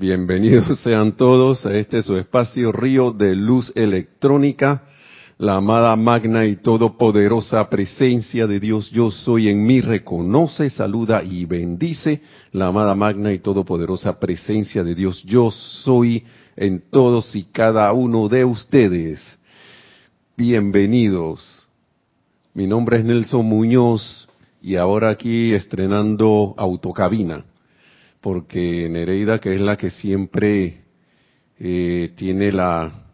Bienvenidos sean todos a este su espacio Río de Luz Electrónica, la amada magna y todopoderosa presencia de Dios yo soy en mí reconoce, saluda y bendice la amada magna y todopoderosa presencia de Dios yo soy en todos y cada uno de ustedes. Bienvenidos. Mi nombre es Nelson Muñoz y ahora aquí estrenando autocabina porque Nereida, que es la que siempre eh, tiene la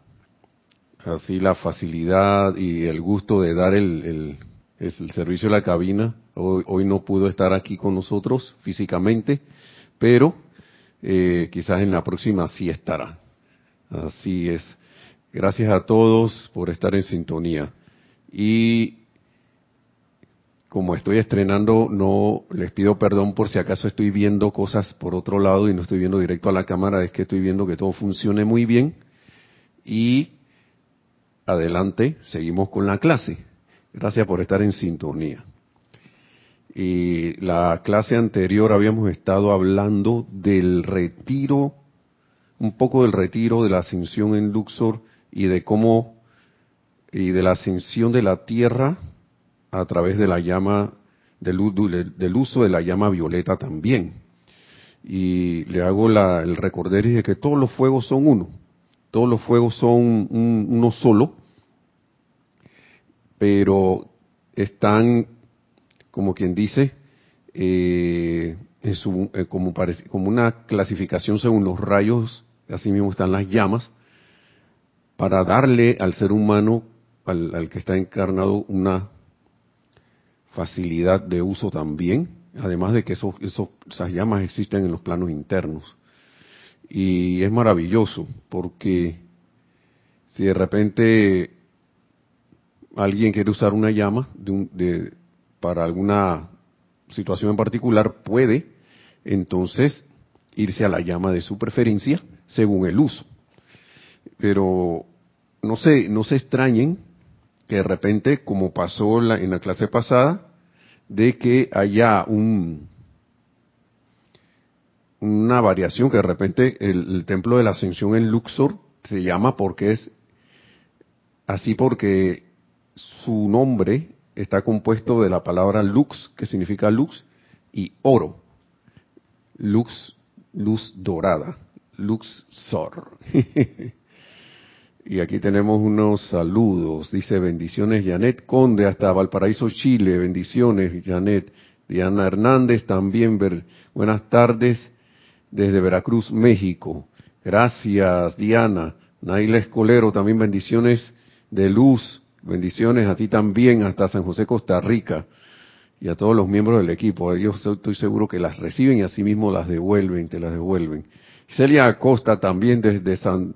así la facilidad y el gusto de dar el, el, servicio de la cabina, hoy, hoy, no pudo estar aquí con nosotros físicamente, pero eh, quizás en la próxima sí estará. Así es. Gracias a todos por estar en sintonía. Y como estoy estrenando, no les pido perdón por si acaso estoy viendo cosas por otro lado y no estoy viendo directo a la cámara, es que estoy viendo que todo funcione muy bien. Y adelante, seguimos con la clase. Gracias por estar en sintonía. Y la clase anterior habíamos estado hablando del retiro, un poco del retiro de la ascensión en Luxor y de cómo, y de la ascensión de la Tierra a través de la llama, del, uso de la llama violeta también. Y le hago la, el recordar de que todos los fuegos son uno, todos los fuegos son uno solo, pero están, como quien dice, eh, en su, eh, como, una clasificación según los rayos, así mismo están las llamas, para darle al ser humano, al que está encarnado, una facilidad de uso también, además de que esos, esas llamas existen en los planos internos. Y es maravilloso porque si de repente alguien quiere usar una llama de, para alguna situación en particular, puede entonces irse a la llama de su preferencia según el uso. Pero no se, no se extrañen que de repente, como pasó en la clase pasada, de que haya un, una variación, que de repente el, templo de la ascensión en Luxor se llama porque es así porque su nombre está compuesto de la palabra lux, que significa lux, y oro. Lux, luz dorada. Luxor. Y aquí tenemos unos saludos. Dice bendiciones Janet Conde hasta Valparaíso, Chile. Bendiciones Janet. Diana Hernández también. buenas tardes desde Veracruz, México. Gracias Diana. Naila Escolero también bendiciones de luz. Bendiciones a ti también hasta San José, Costa Rica. Y a todos los miembros del equipo. Yo estoy seguro que las reciben y asimismo las devuelven, te las devuelven. Celia Acosta también desde San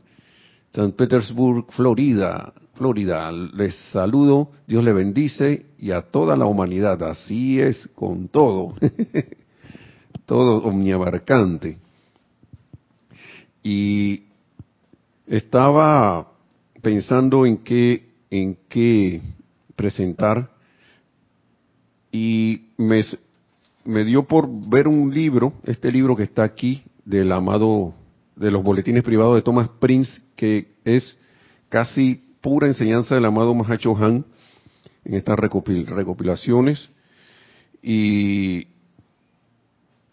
San Petersburg, Florida. Florida, les saludo, Dios le bendice y a toda la humanidad. Así es con todo, todo omniabarcante. Y estaba pensando en qué, en qué presentar y me, me dio por ver un libro, este libro que está aquí, del amado de los boletines privados de Thomas Prince, que es casi pura enseñanza del amado Mahacho Han en estas recopilaciones. Y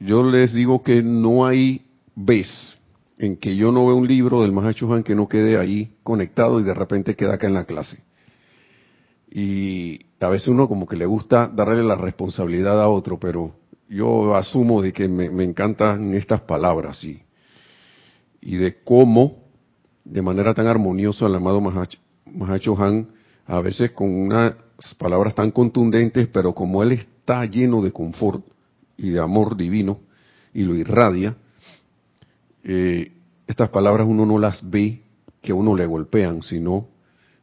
yo les digo que no hay vez en que yo no vea un libro del Mahacho Han que no quede ahí conectado y de repente queda acá en la clase. Y a veces uno como que le gusta darle la responsabilidad a otro, pero yo asumo de que me, me encantan estas palabras y y de cómo, de manera tan armoniosa, el amado Mahacho Han, a veces con unas palabras tan contundentes, pero como él está lleno de confort y de amor divino y lo irradia, eh, estas palabras uno no las ve que uno le golpean, sino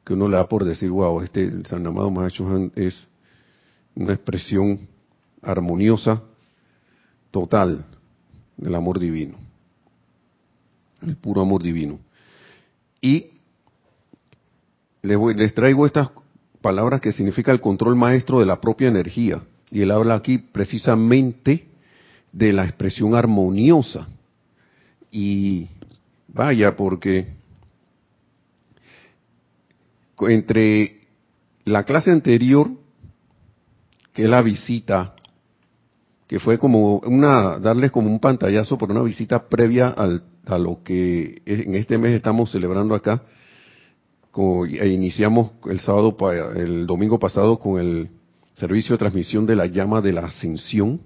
que uno le da por decir, wow, este el San Amado Mahacho Han es una expresión armoniosa, total del amor divino el puro amor divino. Y les, traigo estas palabras que significa el control maestro de la propia energía. Y él habla aquí precisamente de la expresión armoniosa. Y vaya, porque entre la clase anterior, que es la visita, que fue como una, darles como un pantallazo por una visita previa al, a lo que en este mes estamos celebrando acá, e iniciamos el sábado, el domingo pasado con el servicio de transmisión de la llama de la ascensión.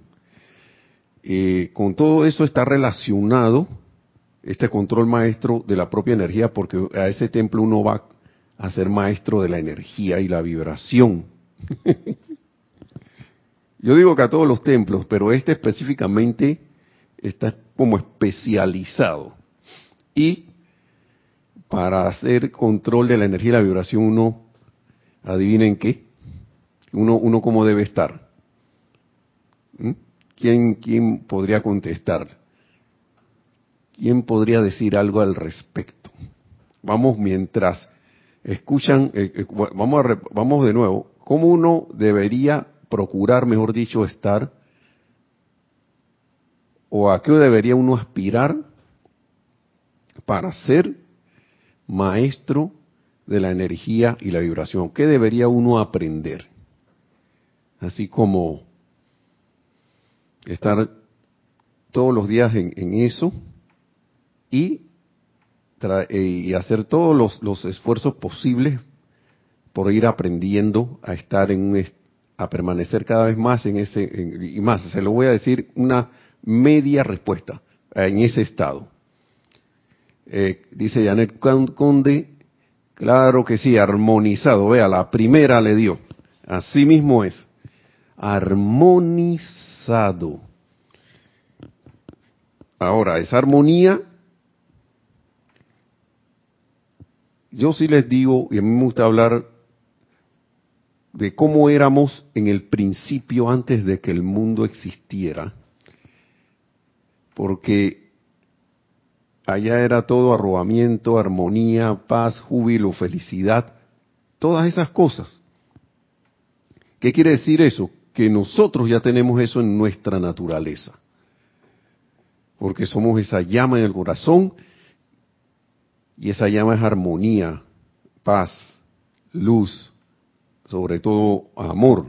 Eh, con todo eso está relacionado este control maestro de la propia energía, porque a ese templo uno va a ser maestro de la energía y la vibración. Yo digo que a todos los templos, pero este específicamente está como especializado. Y para hacer control de la energía y la vibración, uno, adivinen qué, uno, uno cómo debe estar. ¿Mm? ¿Quién, ¿Quién podría contestar? ¿Quién podría decir algo al respecto? Vamos mientras escuchan, eh, eh, vamos, a, vamos de nuevo, ¿cómo uno debería procurar, mejor dicho, estar? ¿O a qué debería uno aspirar para ser maestro de la energía y la vibración? ¿Qué debería uno aprender? Así como estar todos los días en, eso y eh, y hacer todos los, esfuerzos posibles por ir aprendiendo a estar en un, a permanecer cada vez más en ese, y más, se lo voy a decir una media respuesta, en ese estado. Eh, dice Janet Conde, claro que sí, armonizado, vea, la primera le dio, así mismo es, armonizado. Ahora, esa armonía yo sí les digo, y a mí me gusta hablar de cómo éramos en el principio antes de que el mundo existiera, porque allá era todo arrobamiento, armonía, paz, júbilo, felicidad, todas esas cosas. ¿Qué quiere decir eso? Que nosotros ya tenemos eso en nuestra naturaleza, porque somos esa llama en el corazón y esa llama es armonía, paz, luz, sobre todo amor.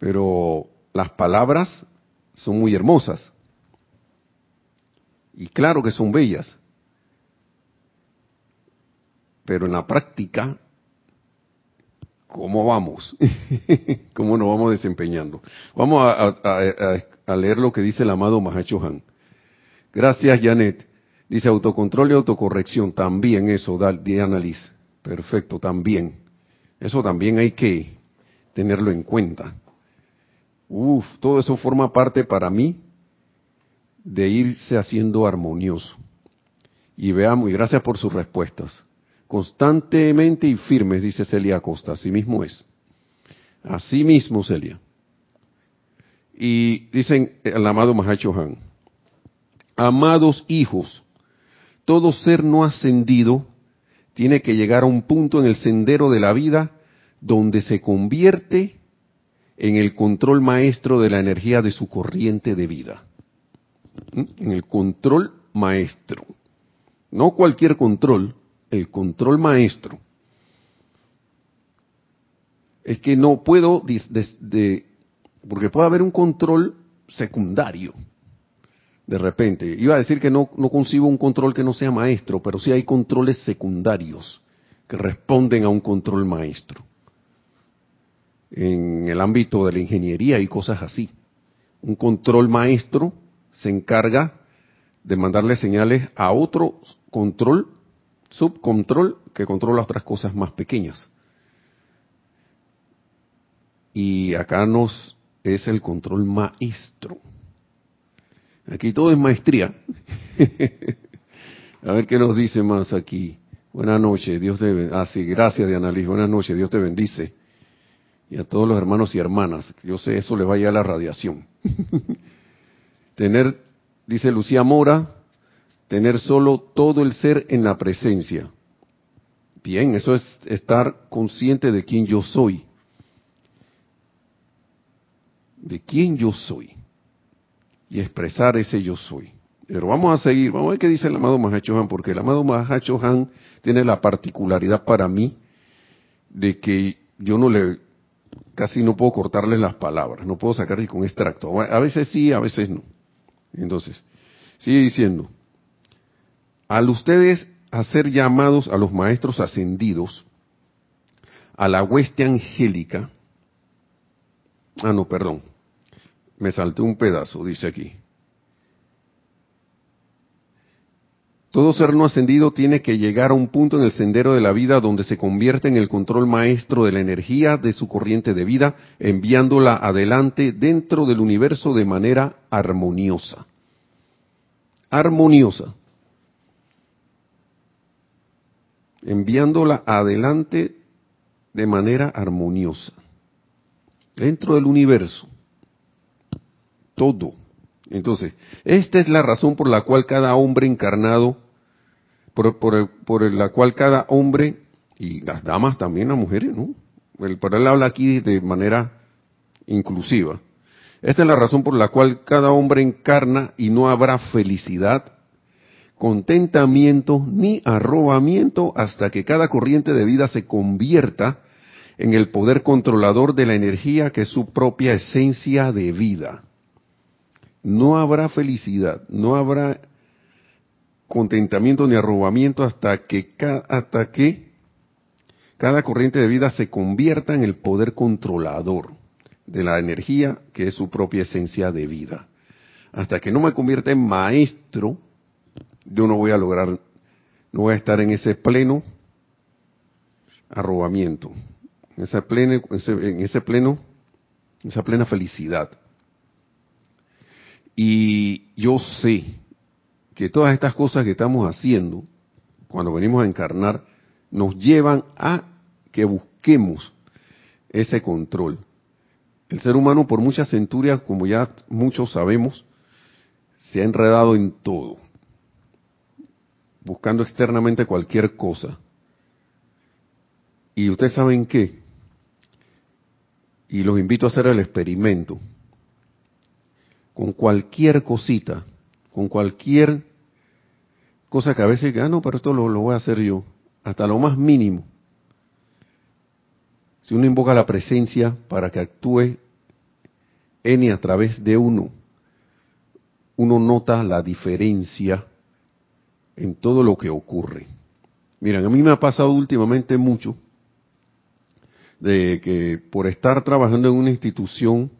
Pero las palabras son muy hermosas. Y claro que son bellas. Pero en la práctica, ¿cómo vamos? ¿Cómo nos vamos desempeñando? Vamos a, leer lo que dice el amado Mahacho Han. Gracias, Janet. Dice autocontrol y autocorrección, también eso, de análisis. Perfecto, también. Eso también hay que tenerlo en cuenta. Uf, todo eso forma parte para mí de irse haciendo armonioso. Y veamos, y gracias por sus respuestas. Constantemente y firmes, dice Celia Acosta, así mismo es. Así mismo, Celia. Y dicen el amado Mahacho Han, amados hijos, todo ser no ascendido tiene que llegar a un punto en el sendero de la vida donde se convierte en el control maestro de la energía de su corriente de vida. ¿Mm? En el control maestro. No cualquier control, el control maestro. Es que no puedo, porque puede haber un control secundario de repente. Iba a decir que no, no concibo un control que no sea maestro, pero sí hay controles secundarios que responden a un control maestro. En el ámbito de la ingeniería y cosas así. Un control maestro se encarga de mandarle señales a otro control, subcontrol, que controla otras cosas más pequeñas. Y acá nos es el control maestro Aquí todo es maestría. A ver qué nos dice más aquí. Buenas noches, Dios te bendice. Ah, sí, gracias Diana Liz. Buenas noches, Dios te bendice. Y a todos los hermanos y hermanas. Yo sé, eso les vaya a la radiación. tener, dice Lucía Mora, tener solo todo el ser en la presencia. Bien, eso es estar consciente de quién yo soy. De quién yo soy y expresar ese yo soy. Pero vamos a seguir, vamos a ver qué dice el amado Mahacho Han, porque el amado Mahacho Han tiene la particularidad para mí de que yo no le, casi no puedo cortarle las palabras, no puedo sacar con extracto. A veces sí, a veces no. Entonces, sigue diciendo, al ustedes hacer llamados a los maestros ascendidos, a la hueste angélica, ah no, perdón, me salté un pedazo, dice aquí. Todo ser no ascendido tiene que llegar a un punto en el sendero de la vida donde se convierte en el control maestro de la energía de su corriente de vida, enviándola adelante dentro del universo de manera armoniosa. Armoniosa. Enviándola adelante de manera armoniosa. Dentro del universo. Todo. Entonces, esta es la razón por la cual cada hombre encarnado por, por, la cual cada hombre, y las damas también, las mujeres, ¿no? El, por él habla aquí de manera inclusiva. Esta es la razón por la cual cada hombre encarna y no habrá felicidad, contentamiento ni arrobamiento hasta que cada corriente de vida se convierta en el poder controlador de la energía que es su propia esencia de vida. No habrá felicidad, no habrá contentamiento ni arrobamiento hasta que, hasta que cada corriente de vida se convierta en el poder controlador de la energía que es su propia esencia de vida. Hasta que no me convierta en maestro, yo no voy a lograr, no voy a estar en ese pleno arrobamiento, en ese pleno, en ese pleno, esa plena felicidad. Y yo sé que todas estas cosas que estamos haciendo cuando venimos a encarnar nos llevan a que busquemos ese control. El ser humano por muchas centurias, como ya muchos sabemos, se ha enredado en todo, buscando externamente cualquier cosa. Y ustedes saben qué, y los invito a hacer el experimento, con cualquier cosita, con cualquier cosa que a veces, ah, no, pero esto lo, voy a hacer yo, hasta lo más mínimo. Si uno invoca la presencia para que actúe en a través de uno, uno nota la diferencia en todo lo que ocurre. Miren, a mí me ha pasado últimamente mucho de que por estar trabajando en una institución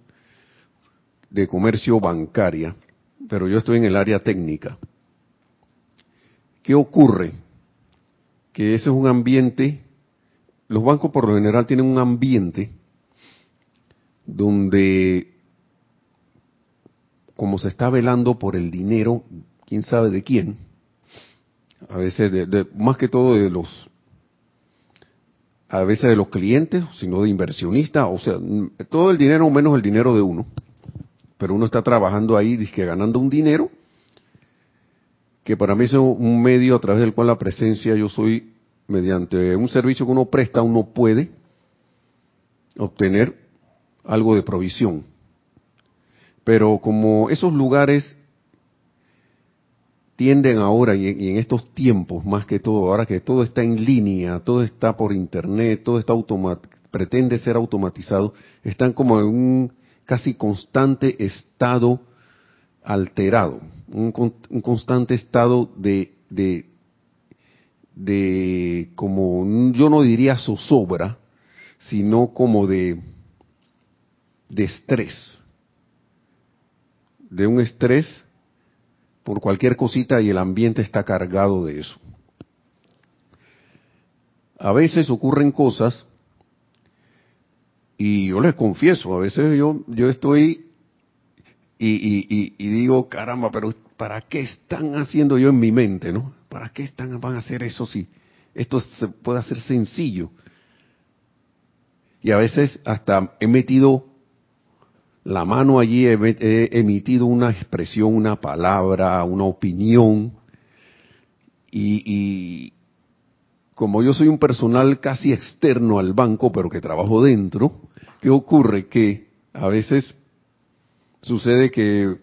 de comercio bancaria, pero yo estoy en el área técnica. ¿Qué ocurre? Que ese es un ambiente, los bancos por lo general tienen un ambiente donde, como se está velando por el dinero, quién sabe de quién, a veces de, más que todo de los a veces de los clientes, sino de inversionistas, o sea, todo el dinero menos el dinero de uno pero uno está trabajando ahí, que ganando un dinero, que para mí es un medio a través del cual la presencia yo soy, mediante un servicio que uno presta, uno puede obtener algo de provisión. Pero como esos lugares tienden ahora y en, estos tiempos más que todo, ahora que todo está en línea, todo está por internet, todo está pretende ser automatizado, están como en un casi constante estado alterado, un, constante estado de, de, de, como, yo no diría zozobra, sino como de, de estrés, de un estrés por cualquier cosita y el ambiente está cargado de eso. A veces ocurren cosas y yo les confieso, a veces yo, yo estoy y, digo, caramba, pero ¿para qué están haciendo yo en mi mente, no? ¿Para qué están, van a hacer eso si esto se puede hacer sencillo? Y a veces hasta he metido la mano allí, he, emitido una expresión, una palabra, una opinión, y, como yo soy un personal casi externo al banco, pero que trabajo dentro, ¿qué ocurre? Que a veces sucede que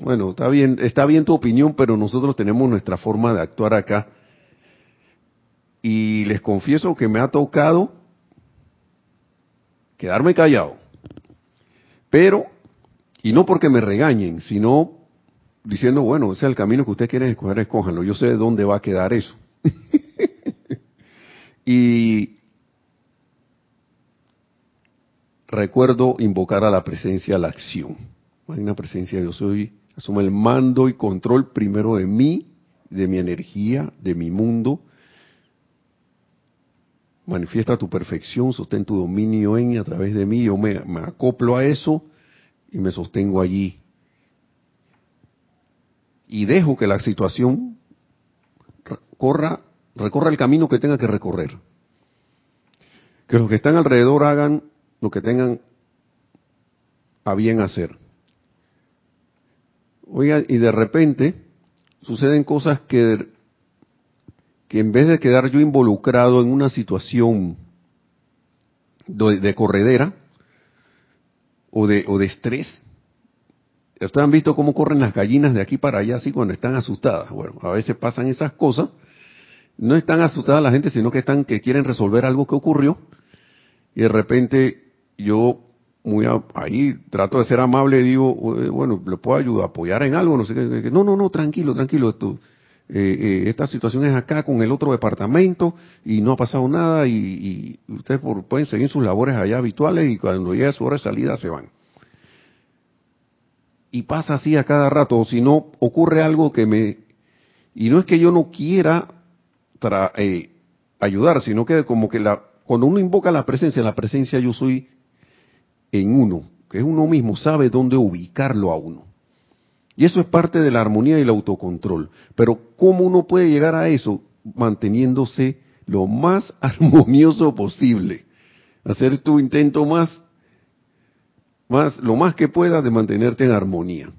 bueno, está bien, está bien tu opinión, pero nosotros tenemos nuestra forma de actuar acá. Y les confieso que me ha tocado quedarme callado. Pero, y no porque me regañen, sino diciendo, bueno, ese es el camino que ustedes quieren escoger, escójanlo. Yo sé de dónde va a quedar eso. y recuerdo invocar a la presencia, a la acción. Hay una presencia, yo soy, asumo el mando y control primero de mí, de mi energía, de mi mundo. Manifiesta tu perfección, sostén tu dominio en y a través de mí. Yo me acoplo a eso y me sostengo allí. Y dejo que la situación corra, recorra el camino que tenga que recorrer. Que los que están alrededor hagan lo que tengan a bien hacer. Oiga, y de repente suceden cosas que, que en vez de quedar yo involucrado en una situación de, corredera o de, o de estrés, ustedes han visto cómo corren las gallinas de aquí para allá así cuando están asustadas. Bueno, a veces pasan esas cosas. No están asustadas la gente, sino que están que quieren resolver algo que ocurrió. Y de repente yo muy ahí trato de ser amable digo bueno le puedo ayudar apoyar en algo no sé qué no no no tranquilo tranquilo esto eh, eh, esta situación es acá con el otro departamento y no ha pasado nada y, ustedes pueden seguir sus labores allá habituales y cuando llegue su hora de salida se van y pasa así a cada rato. O si no ocurre algo que me y no es que yo no quiera eh, ayudar sino que como que la cuando uno invoca la presencia la presencia yo soy en uno, que es uno mismo, sabe dónde ubicarlo a uno. Y eso es parte de la armonía y el autocontrol. Pero ¿cómo uno puede llegar a eso? Manteniéndose lo más armonioso posible. Hacer tu intento más, más, lo más que puedas de mantenerte en armonía.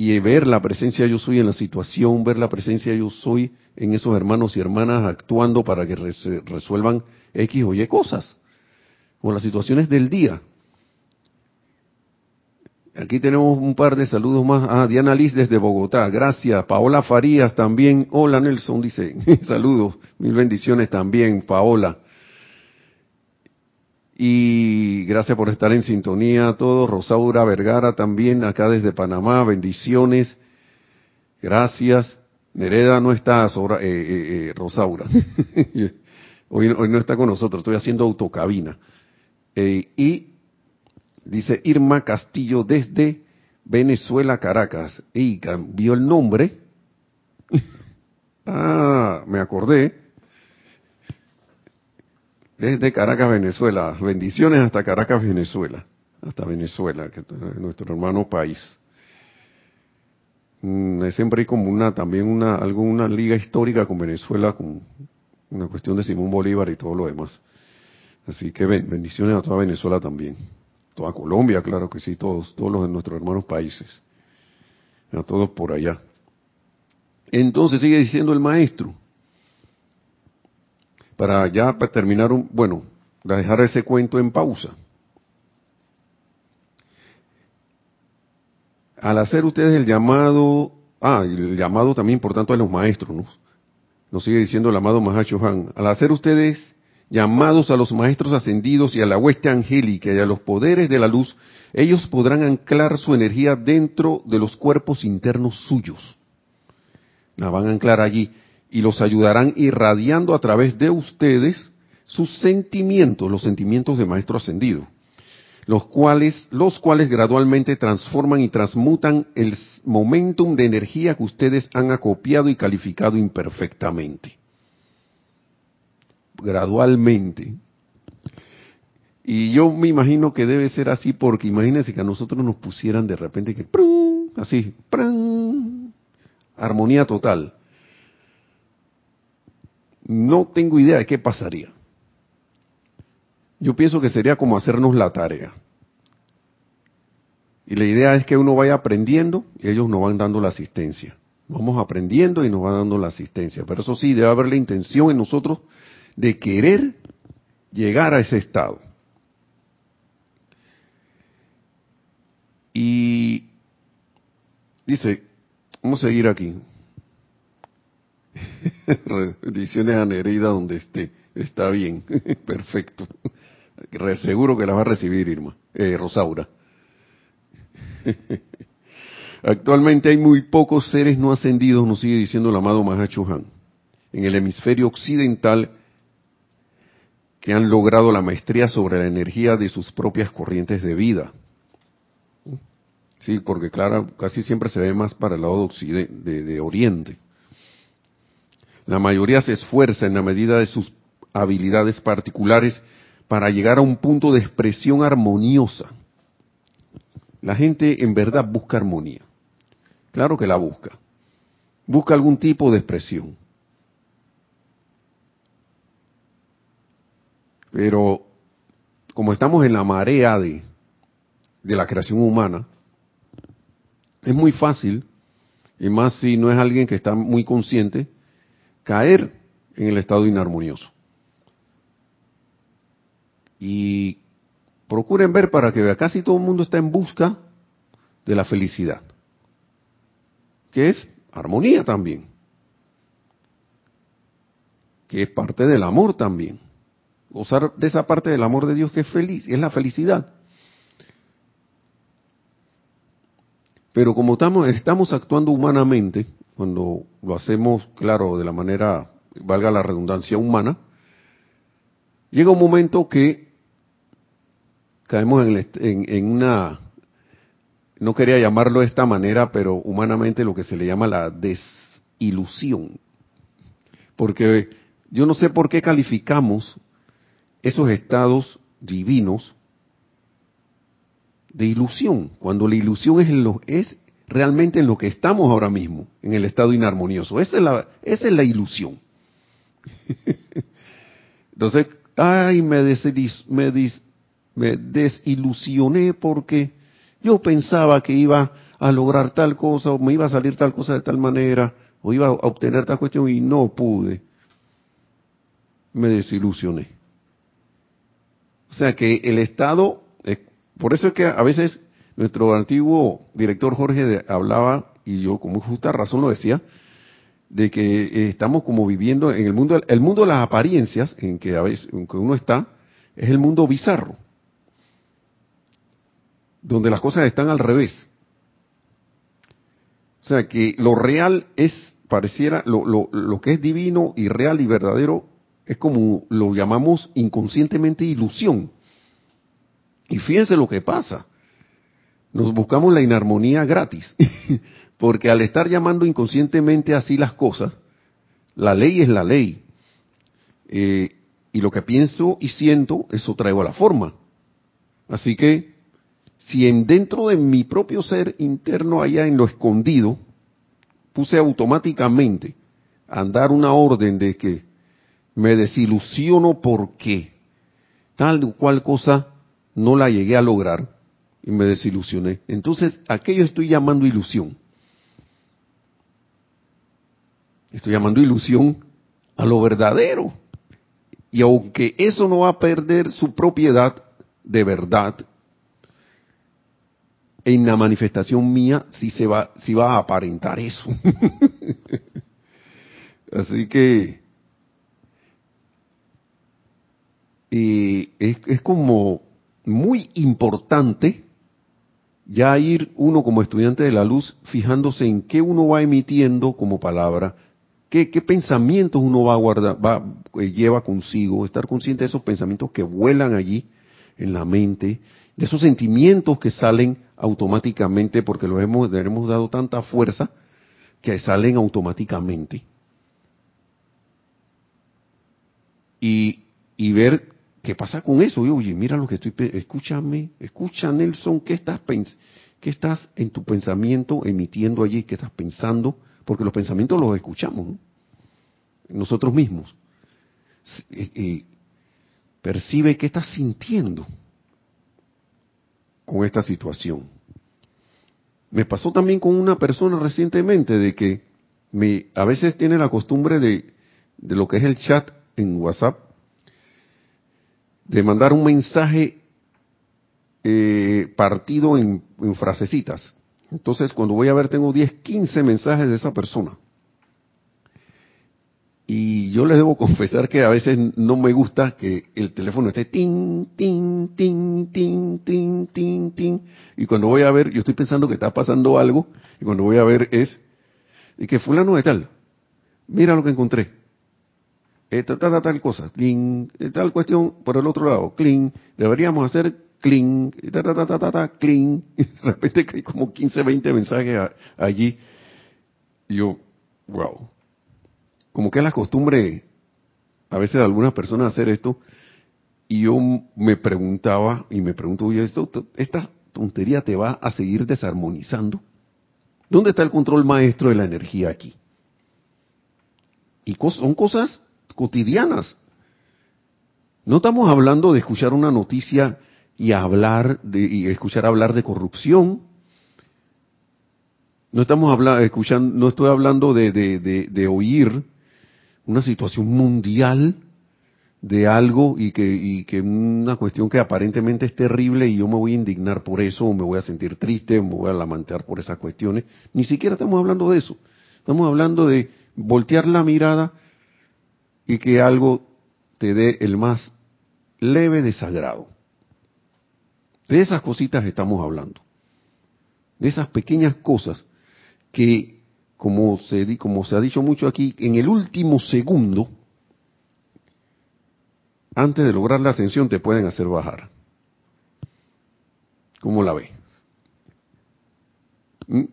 Y ver la presencia yo soy en la situación, ver la presencia yo soy en esos hermanos y hermanas actuando para que resuelvan X o Y cosas, o las situaciones del día. Aquí tenemos un par de saludos más. Ah, Diana Liz desde Bogotá, gracias. Paola Farías también. Hola Nelson, dice. Saludos, mil bendiciones también, Paola. Y gracias por estar en sintonía a todos. Rosaura Vergara también, acá desde Panamá, bendiciones. Gracias. Nereda no está, eh, eh, eh, Rosaura. Hoy, no está con nosotros, estoy haciendo autocabina. Eh, y dice Irma Castillo desde Venezuela, Caracas. Y cambió el nombre. ah, me acordé. Desde Caracas, Venezuela. Bendiciones hasta Caracas, Venezuela. Hasta Venezuela, que es nuestro hermano país. Mm, siempre hay como una, también una, alguna liga histórica con Venezuela, con una cuestión de Simón Bolívar y todo lo demás. Así que bendiciones a toda Venezuela también. Toda Colombia, claro que sí, todos, todos los de nuestros hermanos países. A todos por allá. Entonces sigue diciendo el maestro. Para ya para terminar, un, bueno, dejar ese cuento en pausa. Al hacer ustedes el llamado, ah, el llamado también por tanto a los maestros, ¿no? nos sigue diciendo el amado Mahacho Han, al hacer ustedes llamados a los maestros ascendidos y a la hueste angélica y a los poderes de la luz, ellos podrán anclar su energía dentro de los cuerpos internos suyos. La van a anclar allí y los ayudarán irradiando a través de ustedes sus sentimientos, los sentimientos de maestro ascendido los cuales, los cuales gradualmente transforman y transmutan el momentum de energía que ustedes han acopiado y calificado imperfectamente. Gradualmente. Y yo me imagino que debe ser así porque imagínense que a nosotros nos pusieran de repente que así, armonía total. No tengo idea de qué pasaría. Yo pienso que sería como hacernos la tarea. Y la idea es que uno vaya aprendiendo y ellos nos van dando la asistencia. Vamos aprendiendo y nos van dando la asistencia. Pero eso sí, debe haber la intención en nosotros de querer llegar a ese estado. Y dice, vamos a seguir aquí. Ediciones a Nereida donde esté. Está bien, perfecto. Seguro que la va a recibir Irma, eh, Rosaura. Actualmente hay muy pocos seres no ascendidos, nos sigue diciendo el amado Mahachohan, en el hemisferio occidental que han logrado la maestría sobre la energía de sus propias corrientes de vida. Sí, porque claro, casi siempre se ve más para el lado de Oriente. La mayoría se esfuerza en la medida de sus habilidades particulares para llegar a un punto de expresión armoniosa. La gente en verdad busca armonía. Claro que la busca. Busca algún tipo de expresión. Pero como estamos en la marea de, la creación humana, es muy fácil, y más si no es alguien que está muy consciente, caer en el estado inarmonioso. Y procuren ver para que vea, casi todo el mundo está en busca de la felicidad, que es armonía también, que es parte del amor también. Gozar de esa parte del amor de Dios que es feliz, es la felicidad. Pero como estamos, estamos actuando humanamente, cuando lo hacemos, claro, de la manera, valga la redundancia, humana, llega un momento que caemos en, una, no quería llamarlo de esta manera, pero humanamente lo que se le llama la desilusión. Porque yo no sé por qué calificamos esos estados divinos de ilusión, cuando la ilusión es, lo, es realmente en lo que estamos ahora mismo, en el estado inarmonioso. Esa es la, esa es la ilusión. Entonces, ay, me, me, me desilusioné porque yo pensaba que iba a lograr tal cosa o me iba a salir tal cosa de tal manera o iba a obtener tal cuestión y no pude. Me desilusioné. O sea que el Estado, por eso es que a veces nuestro antiguo director Jorge hablaba, y yo con muy justa razón lo decía, de que eh, estamos como viviendo en el mundo, el mundo de las apariencias en que a veces en que uno está, es el mundo bizarro donde las cosas están al revés. O sea que lo real es, pareciera, lo, lo, lo que es divino y real y verdadero es como lo llamamos inconscientemente ilusión. Y fíjense lo que pasa. Nos buscamos la inarmonía gratis. Porque al estar llamando inconscientemente así las cosas, la ley es la ley. Eh, y lo que pienso y siento, eso traigo a la forma. Así que si en dentro de mi propio ser interno allá en lo escondido puse automáticamente a andar una orden de que me desilusiono porque tal o cual cosa no la llegué a lograr y me desilusioné. Entonces, aquello estoy llamando ilusión. Estoy llamando ilusión a lo verdadero. Y aunque eso no va a perder su propiedad de verdad, en la manifestación mía sí se va, sí va a aparentar eso. Así que es, es como muy importante ya ir uno como estudiante de la luz fijándose en qué uno va emitiendo como palabra, qué, qué pensamientos uno va a guardar, va, eh, lleva consigo, estar consciente de esos pensamientos que vuelan allí en la mente, de esos sentimientos que salen automáticamente porque lo hemos, hemos dado tanta fuerza que salen automáticamente. Y ver qué pasa con eso. Y, oye, mira lo que estoy, escúchame, escucha Nelson, ¿qué estás, qué estás en tu pensamiento emitiendo allí? ¿Qué estás pensando? Porque los pensamientos los escuchamos, nosotros mismos. percibe qué estás sintiendo con esta situación. Me pasó también con una persona recientemente de que a veces tiene la costumbre de, de lo que es el chat en WhatsApp, de mandar un mensaje eh, partido en, frasecitas. Entonces, cuando voy a ver, tengo 10, 15 mensajes de esa persona. Y yo les debo confesar que a veces no me gusta que el teléfono esté tin, tin, tin, tin, tin, tin, tin. Y cuando voy a ver, yo estoy pensando que está pasando algo, y cuando voy a ver es, y que fulano de tal, mira lo que encontré. Eh, tal, cosa, clean, eh, tal cuestión por el otro lado, clean, deberíamos hacer ta, ta, clean. Y de repente hay como 15, 20 mensajes allí. Y yo, wow como que es la costumbre a veces de algunas personas hacer esto, y yo me preguntaba, y me pregunto, oye, esto, esta tontería te va a seguir desarmonizando. ¿Dónde está el control maestro de la energía aquí? Y son cosas cotidianas. No estamos hablando de escuchar una noticia y hablar de, y escuchar hablar de corrupción. No estamos hablando, escuchando, no estoy hablando de, oír una situación mundial de algo y que, y que una cuestión que aparentemente es terrible y yo me voy a indignar por eso, o me voy a sentir triste, o me voy a lamentar por esas cuestiones. Ni siquiera estamos hablando de eso. Estamos hablando de voltear la mirada y que algo te dé el más leve desagrado. De esas cositas estamos hablando. De esas pequeñas cosas que como se, como se ha dicho mucho aquí, en el último segundo, antes de lograr la ascensión, te pueden hacer bajar. ¿Cómo la ve? ¿Mm?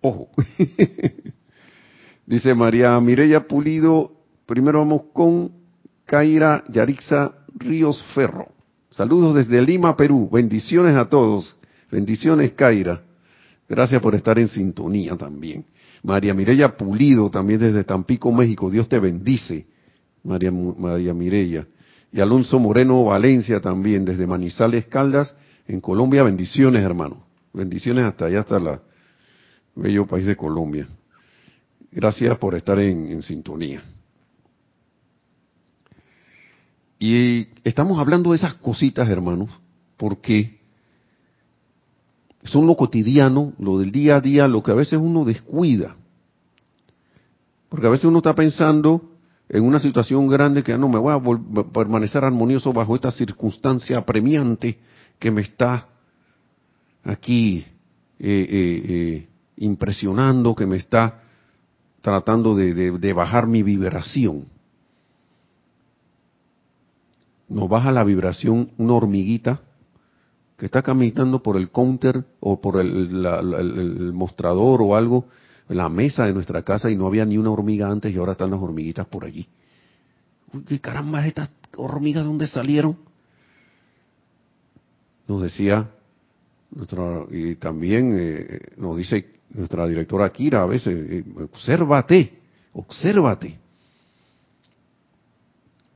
Ojo. Dice María Mireya Pulido, primero vamos con Kaira Yarixa Ríos Ferro. Saludos desde Lima, Perú. Bendiciones a todos. Bendiciones, Kaira. Gracias por estar en sintonía también. María Mireya Pulido, también desde Tampico, México. Dios te bendice, María, María Mireya. Y Alonso Moreno Valencia también, desde Manizales Caldas, en Colombia. Bendiciones, hermano. Bendiciones hasta allá, hasta el bello país de Colombia. Gracias por estar en, en sintonía. Y estamos hablando de esas cositas, hermanos, porque son lo cotidiano, lo del día a día, lo que a veces uno descuida. Porque a veces uno está pensando en una situación grande que ah, no me voy a permanecer armonioso bajo esta circunstancia apremiante que me está aquí eh, eh, eh, impresionando, que me está tratando de bajar mi vibración. Nos baja la vibración una hormiguita que está caminando por el counter o por el, mostrador o algo, la mesa de nuestra casa y no había ni una hormiga antes y ahora están las hormiguitas por allí. Uy, qué caramba, estas hormigas, ¿dónde salieron? Nos decía, nuestra, y también eh, nos dice nuestra directora Kira a veces, eh, obsérvate, obsérvate.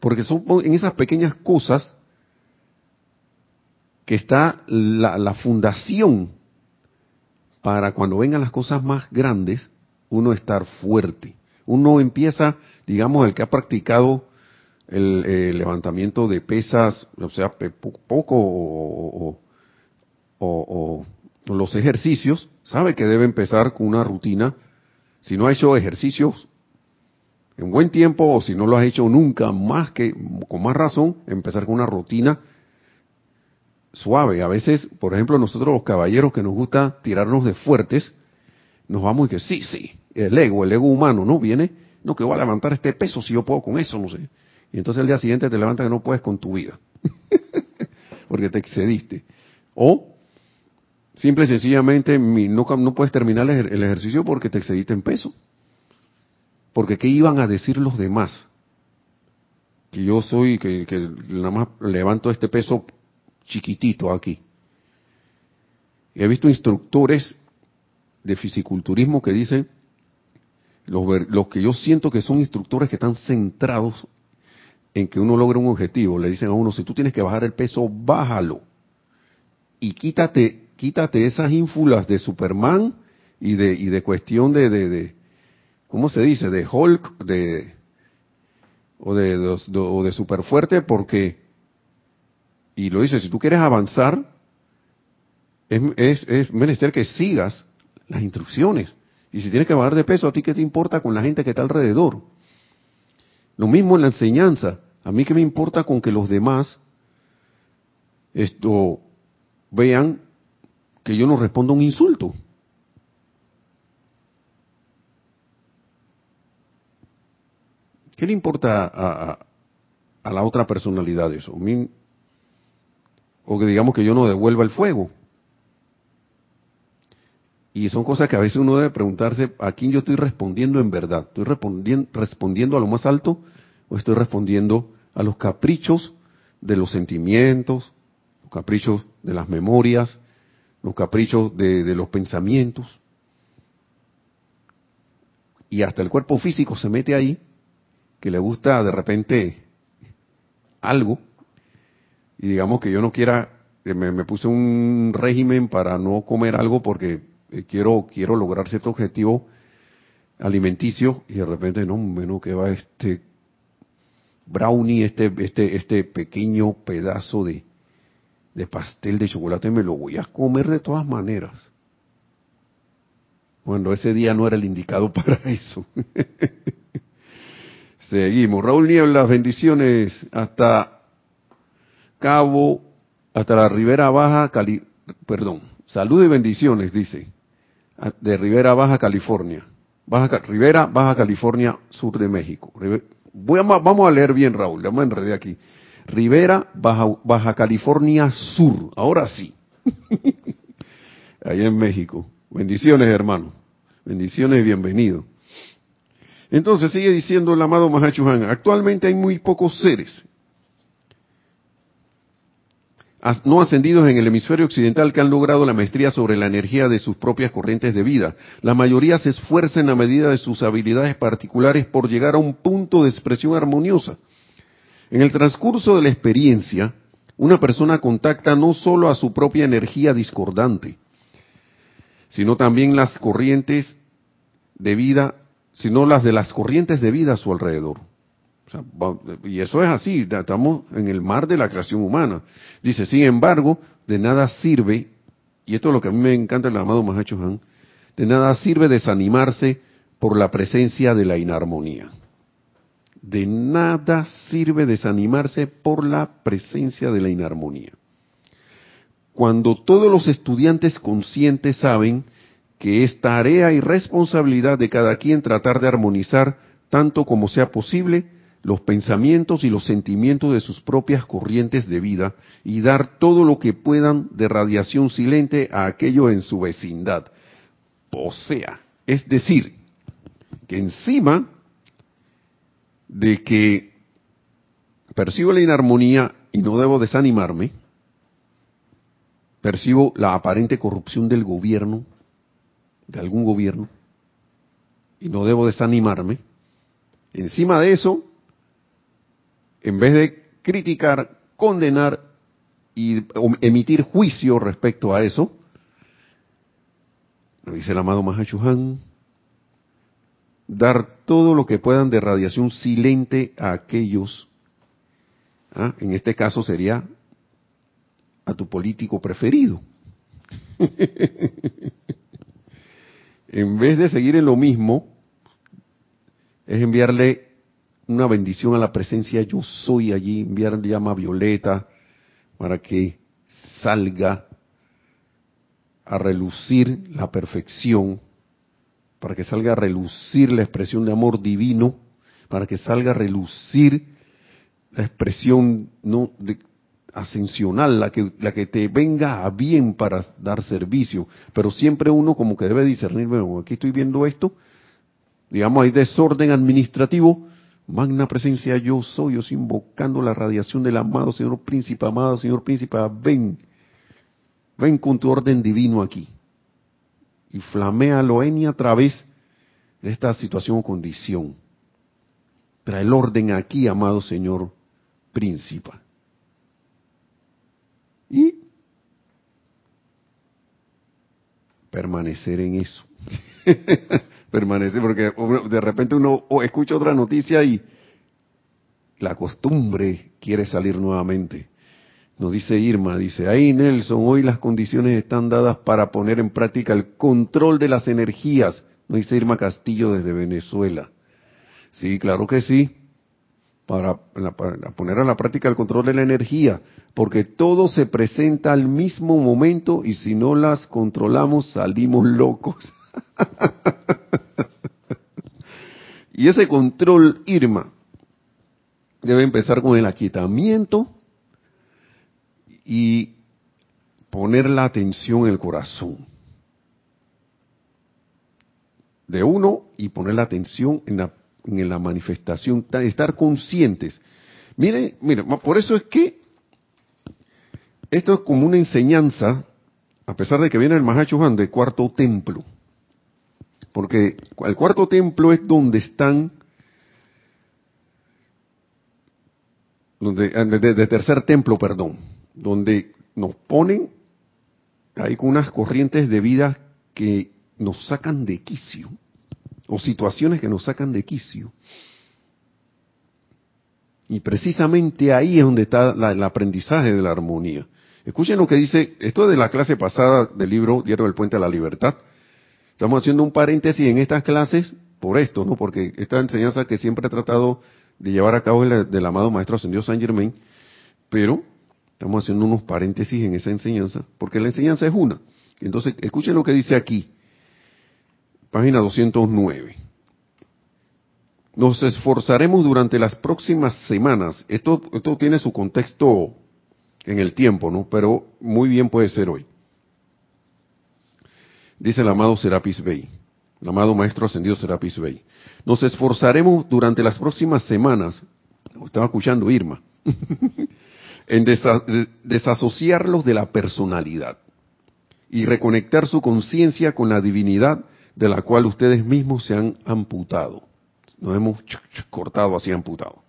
Porque son en esas pequeñas cosas que está la, fundación para cuando vengan las cosas más grandes, uno estar fuerte. Uno empieza, digamos, el que ha practicado el, levantamiento de pesas, o sea, poco o, o, los ejercicios, sabe que debe empezar con una rutina. Si no ha hecho ejercicios en buen tiempo o si no lo ha hecho nunca, más que con más razón, empezar con una rutina suave. A veces, por ejemplo, nosotros los caballeros que nos gusta tirarnos de fuertes, nos vamos y que sí, sí, el ego, el ego humano, ¿no? Viene, no, que voy a levantar este peso si yo puedo con eso, no sé. Y entonces el día siguiente te levantas que no puedes con tu vida, porque te excediste. O, simple y sencillamente, no puedes terminar el ejercicio porque te excediste en peso. Porque ¿qué iban a decir los demás? Que yo soy, que, que nada más levanto este peso chiquitito aquí. He visto instructores de fisiculturismo que dicen, los, que yo siento que son instructores que están centrados en que uno logre un objetivo, le dicen a uno, si tú tienes que bajar el peso, bájalo. Y quítate, quítate esas ínfulas de Superman y de, y de cuestión de, de ¿cómo se dice? De Hulk, de, o de, de, o de Superfuerte, porque y lo dice, si tú quieres avanzar, es, es, es menester que sigas las instrucciones. Y si tienes que bajar de peso, ¿a ti qué te importa con la gente que está alrededor? Lo mismo en la enseñanza. A mí qué me importa con que los demás esto vean que yo no respondo a un insulto. ¿Qué le importa a, la otra personalidad eso? o que digamos que yo no devuelva el fuego. Y son cosas que a veces uno debe preguntarse, ¿a quién yo estoy respondiendo en verdad? ¿Estoy respondiendo, respondiendo a lo más alto o estoy respondiendo a los caprichos de los sentimientos, los caprichos de las memorias, los caprichos de los pensamientos? Y hasta el cuerpo físico se mete ahí, que le gusta de repente algo, y digamos que yo no quiera, eh, me, me puse un régimen para no comer algo porque eh, quiero, quiero lograr cierto objetivo alimenticio y de repente, no, bueno, que va este brownie, este, este, este pequeño pedazo de, de pastel de chocolate, me lo voy a comer de todas maneras. Bueno, ese día no era el indicado para eso. Seguimos. Raúl Niebla, bendiciones hasta Cabo, hasta la Ribera Baja, Cali, perdón, salud y bendiciones, dice de Rivera Baja California. Baja, Rivera Baja California, sur de México. Vamos a leer bien, Raúl, vamos a enredar aquí. Rivera Baja, Baja California Sur, ahora sí. Allá en México. Bendiciones, hermano. Bendiciones y bienvenido. Entonces sigue diciendo el amado Mahachuhan, actualmente hay muy pocos seres no ascendidos en el hemisferio occidental que han logrado la maestría sobre la energía de sus propias corrientes de vida. La mayoría se esfuerza en la medida de sus habilidades particulares por llegar a un punto de expresión armoniosa. En el transcurso de la experiencia, una persona contacta no solo a su propia energía discordante, sino también las corrientes de vida, sino las de las corrientes de vida a su alrededor y eso es así, estamos en el mar de la creación humana. Dice, sin embargo, de nada sirve, y esto es lo que a mí me encanta el amado Mahacho Han, de nada sirve desanimarse por la presencia de la inarmonía. De nada sirve desanimarse por la presencia de la inarmonía. Cuando todos los estudiantes conscientes saben que es tarea y responsabilidad de cada quien tratar de armonizar tanto como sea posible los pensamientos y los sentimientos de sus propias corrientes de vida y dar todo lo que puedan de radiación silente a aquello en su vecindad. O sea, es decir, que encima de que percibo la inarmonía y no debo desanimarme, percibo la aparente corrupción del gobierno, de algún gobierno, y no debo desanimarme, encima de eso en vez de criticar, condenar y emitir juicio respecto a eso, lo dice el amado Mahachuhan, dar todo lo que puedan de radiación silente a aquellos, ¿ah? en este caso sería a tu político preferido. en vez de seguir en lo mismo, es enviarle una bendición a la presencia. Yo soy allí, enviar llama violeta para que salga a relucir la perfección, para que salga a relucir la expresión de amor divino, para que salga a relucir la expresión no de, ascensional, la que, la que te venga a bien para dar servicio, pero siempre uno como que debe discernir, bueno, aquí estoy viendo esto, digamos hay desorden administrativo, Magna presencia yo soy, yo invocando la radiación del amado Señor Príncipe, amado Señor Príncipe, ven, ven con tu orden divino aquí. Y flamealo en y a través de esta situación o condición. Trae el orden aquí, amado Señor Príncipe. Y permanecer en eso. permanece, porque de repente uno escucha otra noticia y la costumbre quiere salir nuevamente. Nos dice Irma, dice, ahí Nelson, hoy las condiciones están dadas para poner en práctica el control de las energías. Nos dice Irma Castillo desde Venezuela. Sí, claro que sí. Para, poner a la práctica el control de la energía, porque todo se presenta al mismo momento y si no las controlamos salimos locos. y ese control, Irma, debe empezar con el aquietamiento y poner la atención en el corazón de uno y poner la atención en la, en la manifestación, estar conscientes. Miren, miren, por eso es que esto es como una enseñanza, a pesar de que viene el Mahacho Han de cuarto templo, porque el cuarto templo es donde están, donde, de, de tercer templo, perdón, donde nos ponen ahí con unas corrientes de vida que nos sacan de quicio, o situaciones que nos sacan de quicio. Y precisamente ahí es donde está el aprendizaje de la armonía. Escuchen lo que dice, esto es de la clase pasada del libro Diario del Puente a la Libertad. Estamos haciendo un paréntesis en estas clases por esto, ¿no? Porque esta enseñanza que siempre he tratado de llevar a cabo es del amado Maestro Ascendido San Germain, pero Estamos haciendo unos paréntesis en esa enseñanza, porque la enseñanza es una. Entonces, escuchen lo que dice aquí, página 209. Nos esforzaremos durante las próximas semanas. Esto, esto tiene su contexto en el tiempo, ¿no? Pero muy bien puede ser hoy. Dice el amado Serapis Bey, el amado Maestro Ascendido Serapis Bey. Nos esforzaremos durante las próximas semanas. Estaba escuchando Irma. en desasociarlos de la personalidad y reconectar su conciencia con la divinidad de la cual ustedes mismos se han amputado. Nos hemos cortado así amputado.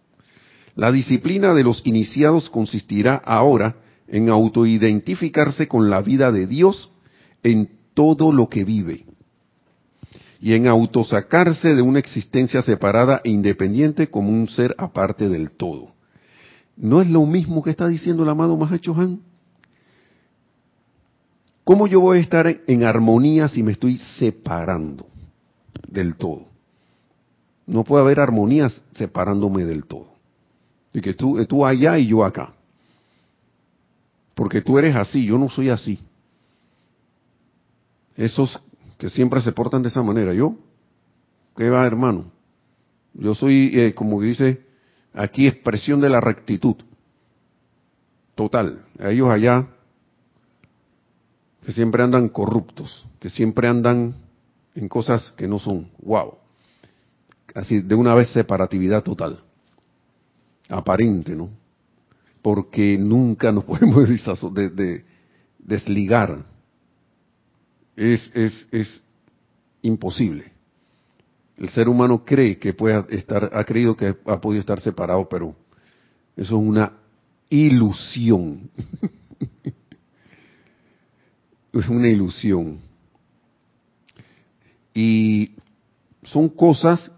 La disciplina de los iniciados consistirá ahora en autoidentificarse con la vida de Dios en todo lo que vive y en autosacarse de una existencia separada e independiente como un ser aparte del todo. ¿No es lo mismo que está diciendo el amado Mahacho Han? ¿Cómo yo voy a estar en armonía si me estoy separando del todo? No puede haber armonías separándome del todo. Y que tú, tú allá y yo acá. Porque tú eres así, yo no soy así. Esos que siempre se portan de esa manera, yo, ¿qué va hermano? Yo soy, eh, como dice Aquí expresión de la rectitud. Total. Ellos allá que siempre andan corruptos, que siempre andan en cosas que no son. Wow. Así de una vez separatividad total. Aparente, ¿no? Porque nunca nos podemos de, desligar. Es, es, es imposible el ser humano cree que puede estar, ha creído que ha podido estar separado, pero eso es una ilusión. es una ilusión. Y son cosas,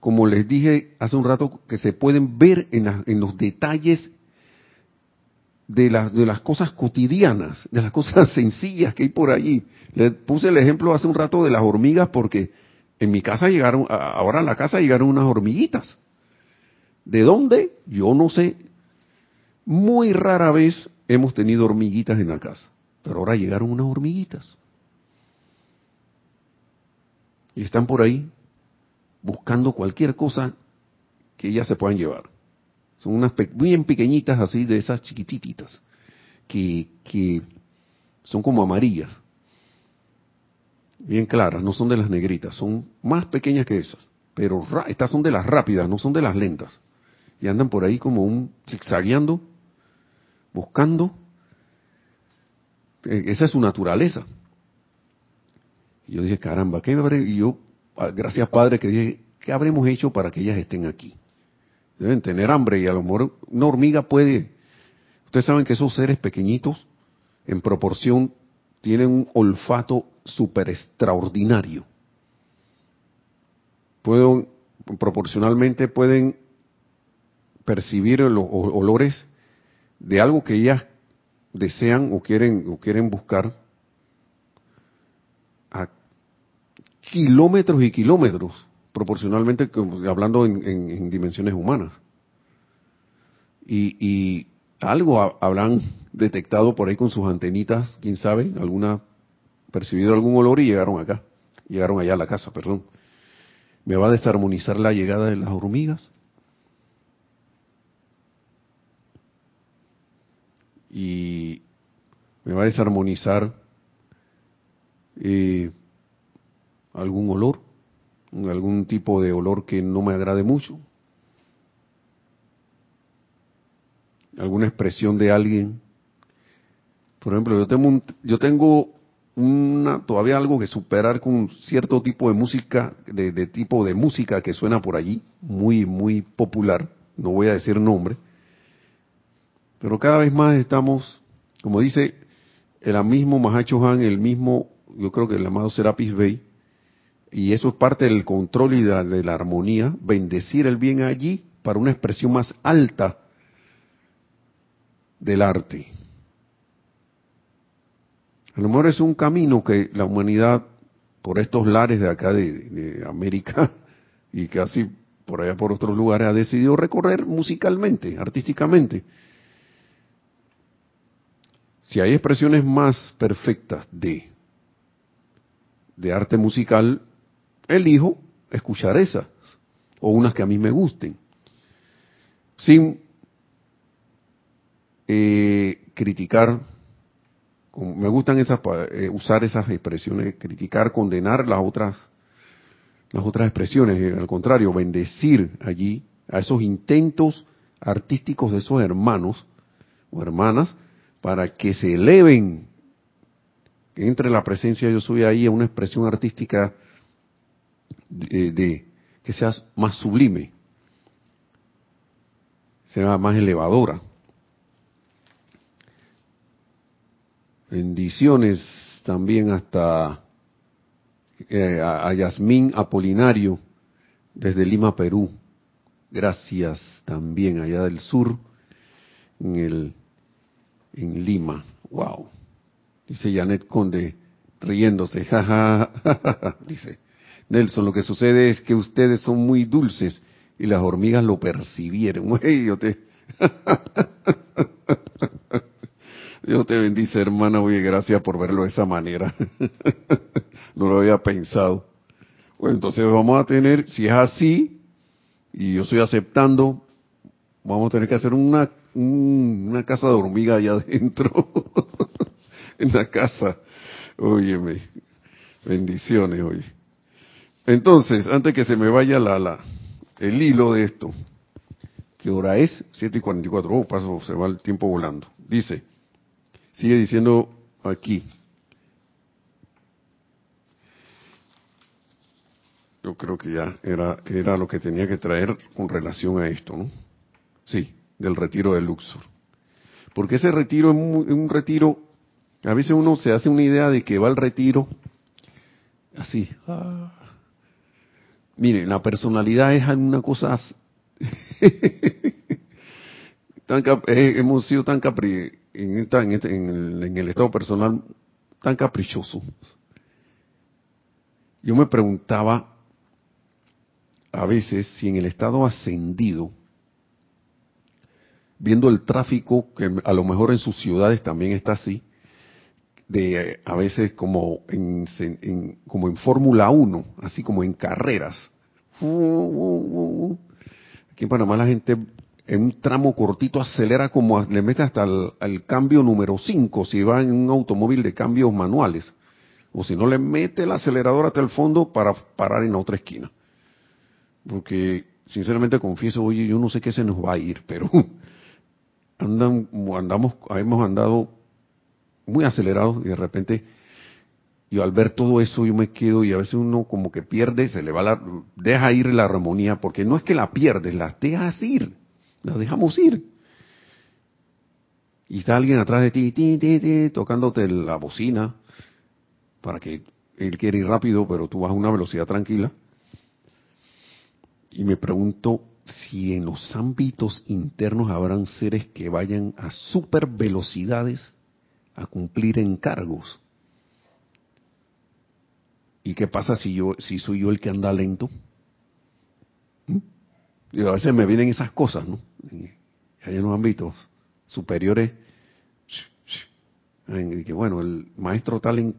como les dije hace un rato, que se pueden ver en, en los detalles de las, de las cosas cotidianas, de las cosas sencillas que hay por allí. Les puse el ejemplo hace un rato de las hormigas porque en mi casa llegaron, ahora a la casa llegaron unas hormiguitas. ¿De dónde? Yo no sé. Muy rara vez hemos tenido hormiguitas en la casa, pero ahora llegaron unas hormiguitas. Y están por ahí buscando cualquier cosa que ellas se puedan llevar. Son unas bien pequeñitas así, de esas chiquititas, que, que son como amarillas bien claras, no son de las negritas, son más pequeñas que esas, pero estas son de las rápidas, no son de las lentas. Y andan por ahí como un zigzagueando, buscando. E, esa es su naturaleza. Y yo dije, caramba, ¿qué habré? Y yo, ah, gracias Padre, que dije, ¿qué habremos hecho para que ellas estén aquí? Deben tener hambre y a lo mejor una hormiga puede. Ustedes saben que esos seres pequeñitos, en proporción, tienen un olfato super extraordinario. Pueden, proporcionalmente pueden percibir los olores de algo que ellas desean o quieren o quieren buscar a kilómetros y kilómetros, proporcionalmente hablando en, dimensiones humanas. Y, y algo habrán detectado por ahí con sus antenitas, quién sabe, alguna percibido algún olor y llegaron acá, llegaron allá a la casa, perdón. ¿Me va a desarmonizar la llegada de las hormigas? Y me va a desarmonizar eh, algún olor, algún tipo de olor que no me agrade mucho, alguna expresión de alguien. Por ejemplo, yo tengo, yo tengo una, todavía algo que superar con cierto tipo de música, de, tipo de música que suena por allí, muy, muy popular, no voy a decir nombre, pero cada vez más estamos, como dice el mismo Mahacho Han, el mismo, yo creo que el amado Serapis Bey, y eso es parte del control y de la, armonía, bendecir el bien allí para una expresión más alta del arte. A lo mejor es un camino que la humanidad, por estos lares de acá de, América y casi por allá por otros lugares, ha decidido recorrer musicalmente, artísticamente. Si hay expresiones más perfectas de, de arte musical, elijo escuchar esas o unas que a mí me gusten, sin eh, criticar. Me gustan esas eh, usar esas expresiones, criticar, condenar las otras las otras expresiones, eh, al contrario, bendecir allí a esos intentos artísticos de esos hermanos o hermanas para que se eleven, que entre la presencia yo soy ahí a una expresión artística de, que sea más sublime, sea más elevadora. Bendiciones también hasta eh, a, a Yasmín Apolinario desde Lima, Perú. Gracias también allá del sur, en el en Lima. Wow. Dice Janet Conde, riéndose. Jaja, dice Nelson, lo que sucede es que ustedes son muy dulces y las hormigas lo percibieron. yo te... Dios te bendice, hermana. Oye, gracias por verlo de esa manera. no lo había pensado. Bueno, entonces vamos a tener, si es así, y yo estoy aceptando, vamos a tener que hacer una una casa de hormiga allá adentro, en la casa. Óyeme, bendiciones, oye. Entonces, antes que se me vaya la, la, el hilo de esto, ¿qué hora es? 7 y 44. Oh, paso, se va el tiempo volando. Dice, sigue diciendo aquí. Yo creo que ya era, era lo que tenía que traer con relación a esto, ¿no? Sí del retiro de Luxor. Porque ese retiro es un, retiro, a veces uno se hace una idea de que va al retiro así. Ah. Mire, la personalidad es una cosa... tan eh, hemos sido tan capri en, este, en, el, en el estado personal tan caprichoso. Yo me preguntaba a veces si en el estado ascendido viendo el tráfico, que a lo mejor en sus ciudades también está así, de a veces como en, como en Fórmula 1, así como en carreras. Aquí en Panamá la gente en un tramo cortito acelera como le mete hasta el, cambio número 5 si va en un automóvil de cambios manuales. O si no le mete el acelerador hasta el fondo para parar en la otra esquina. Porque sinceramente confieso, oye, yo no sé qué se nos va a ir, pero andan, andamos, hemos andado muy acelerados y de repente yo al ver todo eso yo me quedo y a veces uno como que pierde, se le va la, deja ir la armonía, porque no es que la pierdes, la dejas ir, la dejamos ir. Y está alguien atrás de ti, ti, ti, ti tocándote la bocina, para que él quiere ir rápido, pero tú vas a una velocidad tranquila. Y me pregunto, si en los ámbitos internos habrán seres que vayan a super velocidades a cumplir encargos. ¿Y qué pasa si yo, si soy yo el que anda lento? ¿Mm? Y a veces me vienen esas cosas, ¿no? hay en los ámbitos superiores, que bueno, el maestro tal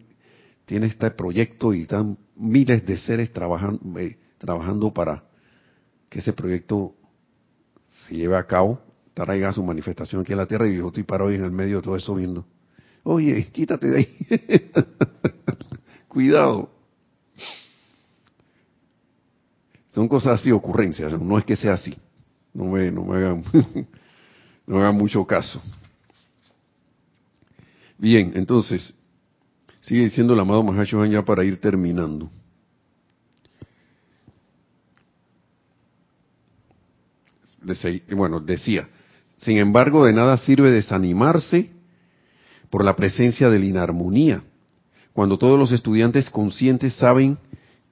tiene este proyecto y están miles de seres eh, trabajando para que ese proyecto se lleve a cabo, traiga su manifestación aquí en la tierra y yo estoy parado en el medio de todo eso viendo. Oye, quítate de ahí. Cuidado. Son cosas así, ocurrencias, no es que sea así. No me, no me hagan, no hagan mucho caso. Bien, entonces, sigue diciendo el amado Mahacho ya para ir terminando. Bueno, decía, sin embargo, de nada sirve desanimarse por la presencia de la inarmonía, cuando todos los estudiantes conscientes saben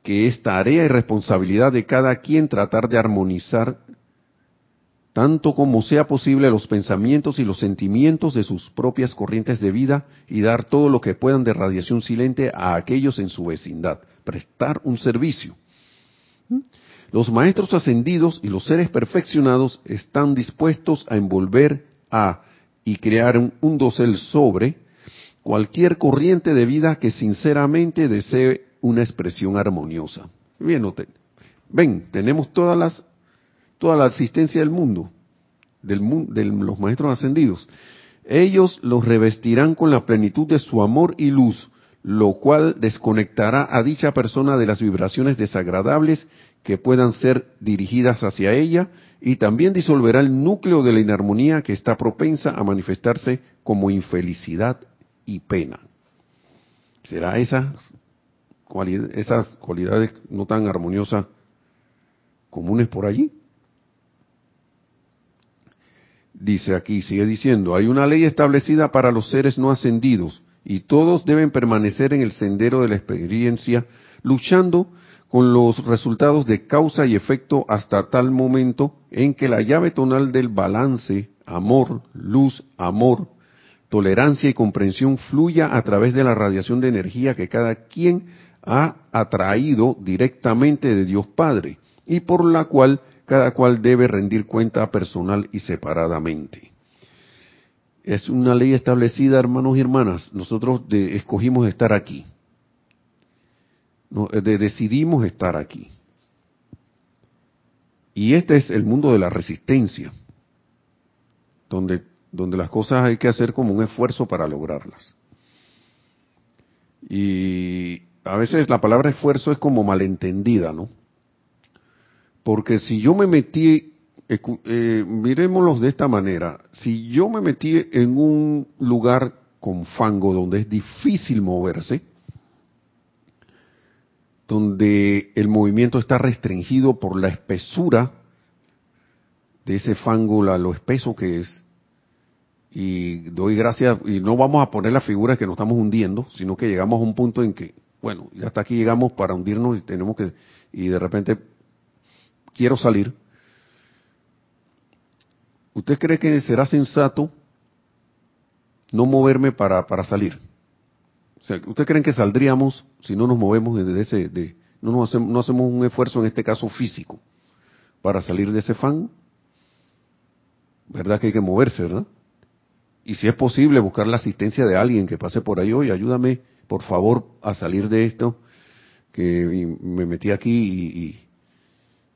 que es tarea y responsabilidad de cada quien tratar de armonizar tanto como sea posible los pensamientos y los sentimientos de sus propias corrientes de vida y dar todo lo que puedan de radiación silente a aquellos en su vecindad, prestar un servicio. Los maestros ascendidos y los seres perfeccionados están dispuestos a envolver a y crear un, dosel sobre cualquier corriente de vida que sinceramente desee una expresión armoniosa. Bien, ven, tenemos todas las, toda la asistencia del mundo, de los maestros ascendidos. Ellos los revestirán con la plenitud de su amor y luz, lo cual desconectará a dicha persona de las vibraciones desagradables que puedan ser dirigidas hacia ella y también disolverá el núcleo de la inarmonía que está propensa a manifestarse como infelicidad y pena. ¿Será esas, esas cualidades no tan armoniosas comunes por allí? Dice aquí, sigue diciendo, hay una ley establecida para los seres no ascendidos y todos deben permanecer en el sendero de la experiencia, luchando con los resultados de causa y efecto hasta tal momento en que la llave tonal del balance, amor, luz, amor, tolerancia y comprensión fluya a través de la radiación de energía que cada quien ha atraído directamente de Dios Padre y por la cual cada cual debe rendir cuenta personal y separadamente. Es una ley establecida, hermanos y hermanas. Nosotros escogimos estar aquí. Eh, decidimos estar aquí. Y este es el mundo de la resistencia, donde, donde las cosas hay que hacer como un esfuerzo para lograrlas. Y a veces la palabra esfuerzo es como malentendida, ¿no? Porque si yo me metí, eh, miremoslos de esta manera, si yo me metí en un lugar con fango donde es difícil moverse, donde el movimiento está restringido por la espesura de ese fango, lo espeso que es. Y doy gracias, y no vamos a poner la figura que nos estamos hundiendo, sino que llegamos a un punto en que, bueno, ya hasta aquí llegamos para hundirnos y tenemos que, y de repente quiero salir. ¿Usted cree que será sensato no moverme para, para salir? ¿Usted creen que saldríamos si no nos movemos desde ese, de, no, nos hacemos, no hacemos un esfuerzo en este caso físico para salir de ese fan? ¿Verdad que hay que moverse, verdad? Y si es posible buscar la asistencia de alguien que pase por ahí, oye, ayúdame por favor a salir de esto, que me metí aquí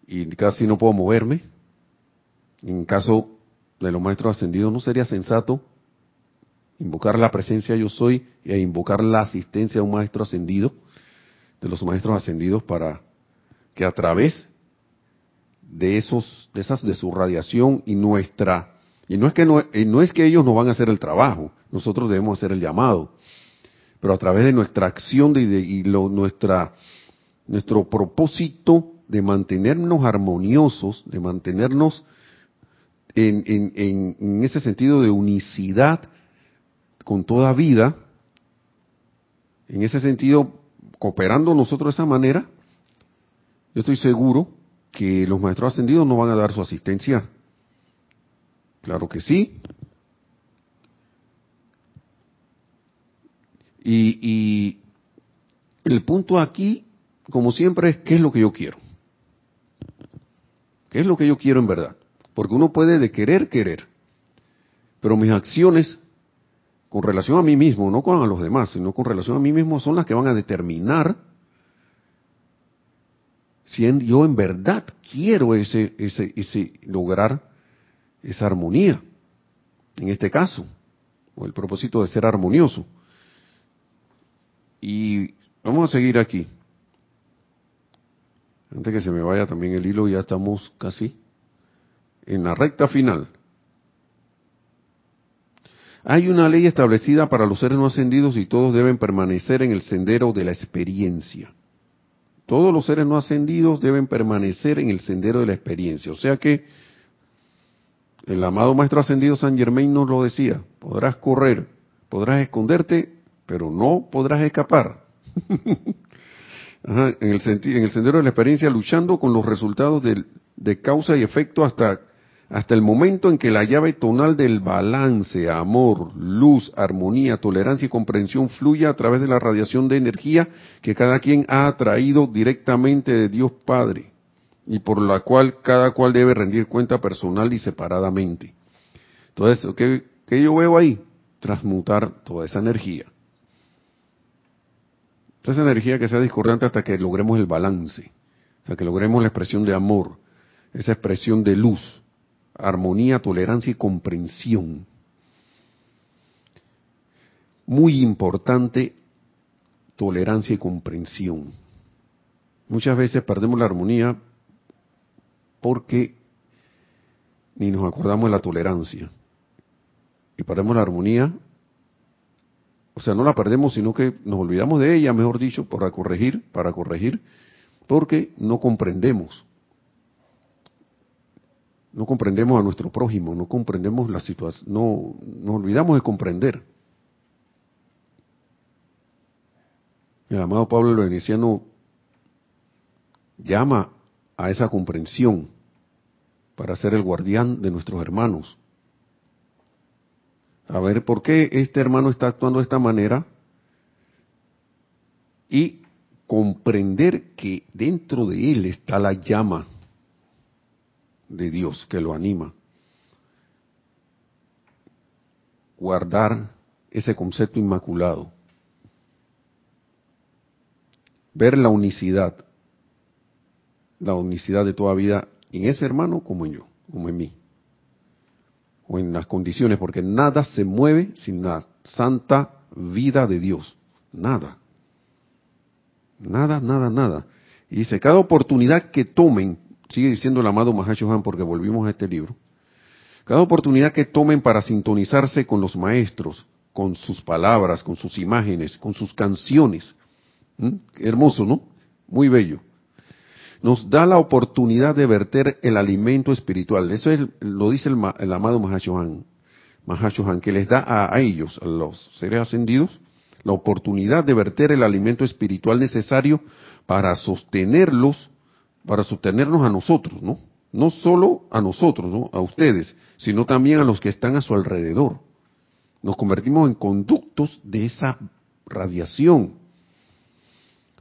y, y casi no puedo moverme. En caso de los maestros ascendidos, ¿no sería sensato invocar la presencia yo soy e invocar la asistencia de un maestro ascendido, de los maestros ascendidos para que a través de esos de esas de su radiación y nuestra y no es que no, no es que ellos nos van a hacer el trabajo, nosotros debemos hacer el llamado, pero a través de nuestra acción de, y lo, nuestra nuestro propósito de mantenernos armoniosos, de mantenernos en, ese sentido de unicidad con toda vida, en ese sentido, cooperando nosotros de esa manera, yo estoy seguro que los maestros ascendidos no van a dar su asistencia. Claro que sí. Y el punto aquí, como siempre, es qué es lo que yo quiero. ¿Qué es lo que yo quiero en verdad? Porque uno puede de querer, querer. Pero mis acciones con relación a mí mismo, no con a los demás, sino con relación a mí mismo, son las que van a determinar si yo en verdad quiero ese, ese, ese lograr esa armonía, en este caso, o el propósito de ser armonioso. Y vamos a seguir aquí. Antes que se me vaya también el hilo, ya estamos casi en la recta final. Hay una ley establecida para los seres no ascendidos y todos deben permanecer en el sendero de la experiencia. Todos los seres no ascendidos deben permanecer en el sendero de la experiencia. O sea que el amado Maestro Ascendido San Germain nos lo decía, podrás correr, podrás esconderte, pero no podrás escapar. en, el en, el sendero de la experiencia luchando con los resultados de causa y efecto hasta hasta el momento en que la llave tonal del balance, amor, luz, armonía, tolerancia y comprensión fluya a través de la radiación de energía que cada quien ha atraído directamente de Dios Padre y por la cual cada cual debe rendir cuenta personal y separadamente. Entonces, ¿qué, qué yo veo ahí? Transmutar toda esa energía. Toda esa energía que sea discordante hasta que logremos el balance, hasta que logremos la expresión de amor, esa expresión de luz, armonía, tolerancia y comprensión. Muy importante, tolerancia y comprensión. Muchas veces perdemos la armonía porque ni nos acordamos de la tolerancia. Y perdemos la armonía, o sea, no la perdemos, sino que nos olvidamos de ella, mejor dicho, para corregir, para corregir, porque no comprendemos no comprendemos a nuestro prójimo, no comprendemos la situación, no nos olvidamos de comprender. El amado Pablo el llama a esa comprensión para ser el guardián de nuestros hermanos. A ver por qué este hermano está actuando de esta manera y comprender que dentro de él está la llama de Dios que lo anima. Guardar ese concepto inmaculado. Ver la unicidad, la unicidad de toda vida en ese hermano como en yo, como en mí, o en las condiciones, porque nada se mueve sin la santa vida de Dios, nada, nada, nada, nada. Y dice, cada oportunidad que tomen sigue diciendo el amado Mahashohan porque volvimos a este libro, cada oportunidad que tomen para sintonizarse con los maestros, con sus palabras, con sus imágenes, con sus canciones, hermoso, ¿no? Muy bello. Nos da la oportunidad de verter el alimento espiritual. Eso es, lo dice el, amado Mahashohan, Mahashohan, que les da a ellos, a los seres ascendidos, la oportunidad de verter el alimento espiritual necesario para sostenerlos para sostenernos a nosotros, ¿no? No solo a nosotros, ¿no? A ustedes, sino también a los que están a su alrededor. Nos convertimos en conductos de esa radiación.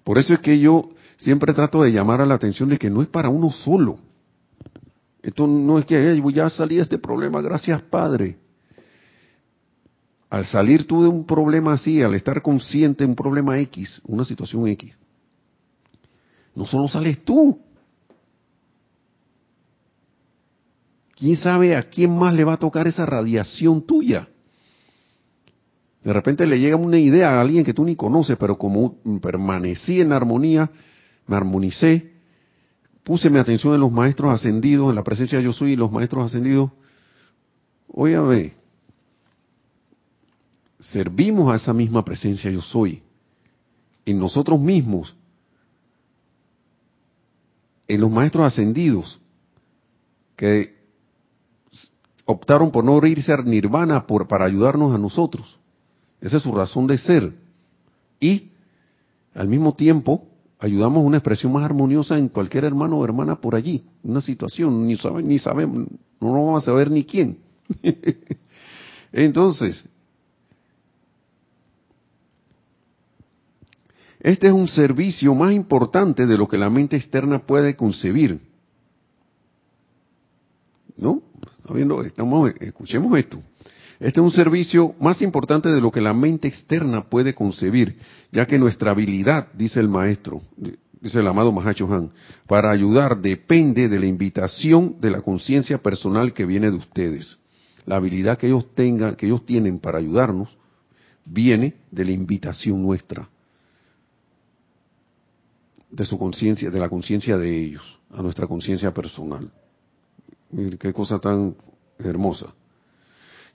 Por eso es que yo siempre trato de llamar a la atención de que no es para uno solo. Esto no es que ya salí de este problema, gracias Padre. Al salir tú de un problema así, al estar consciente de un problema X, una situación X, no solo sales tú, ¿Quién sabe a quién más le va a tocar esa radiación tuya? De repente le llega una idea a alguien que tú ni conoces, pero como permanecí en armonía, me armonicé, puse mi atención en los maestros ascendidos, en la presencia de yo soy y los maestros ascendidos. Óyame, servimos a esa misma presencia yo soy, en nosotros mismos, en los maestros ascendidos, que optaron por no irse a nirvana para ayudarnos a nosotros. Esa es su razón de ser. Y al mismo tiempo ayudamos a una expresión más armoniosa en cualquier hermano o hermana por allí, una situación, ni saben, ni sabemos, no vamos a saber ni quién. Entonces, este es un servicio más importante de lo que la mente externa puede concebir. ¿No? Estamos, escuchemos esto. Este es un servicio más importante de lo que la mente externa puede concebir, ya que nuestra habilidad, dice el maestro, dice el amado Mahacho Han, para ayudar depende de la invitación de la conciencia personal que viene de ustedes. La habilidad que ellos tengan, que ellos tienen para ayudarnos, viene de la invitación nuestra, de su conciencia, de la conciencia de ellos, a nuestra conciencia personal. Qué cosa tan hermosa.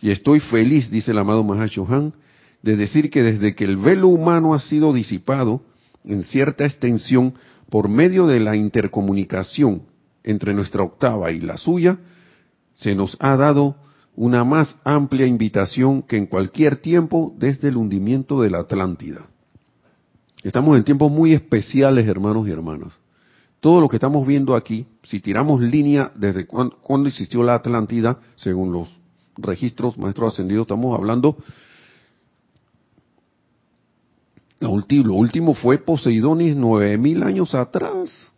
Y estoy feliz, dice el amado Mahashohan, de decir que desde que el velo humano ha sido disipado en cierta extensión por medio de la intercomunicación entre nuestra octava y la suya, se nos ha dado una más amplia invitación que en cualquier tiempo desde el hundimiento de la Atlántida. Estamos en tiempos muy especiales, hermanos y hermanas. Todo lo que estamos viendo aquí, si tiramos línea desde cuando, existió la Atlántida, según los registros maestros ascendidos, estamos hablando, lo último, fue Poseidonis nueve mil años atrás.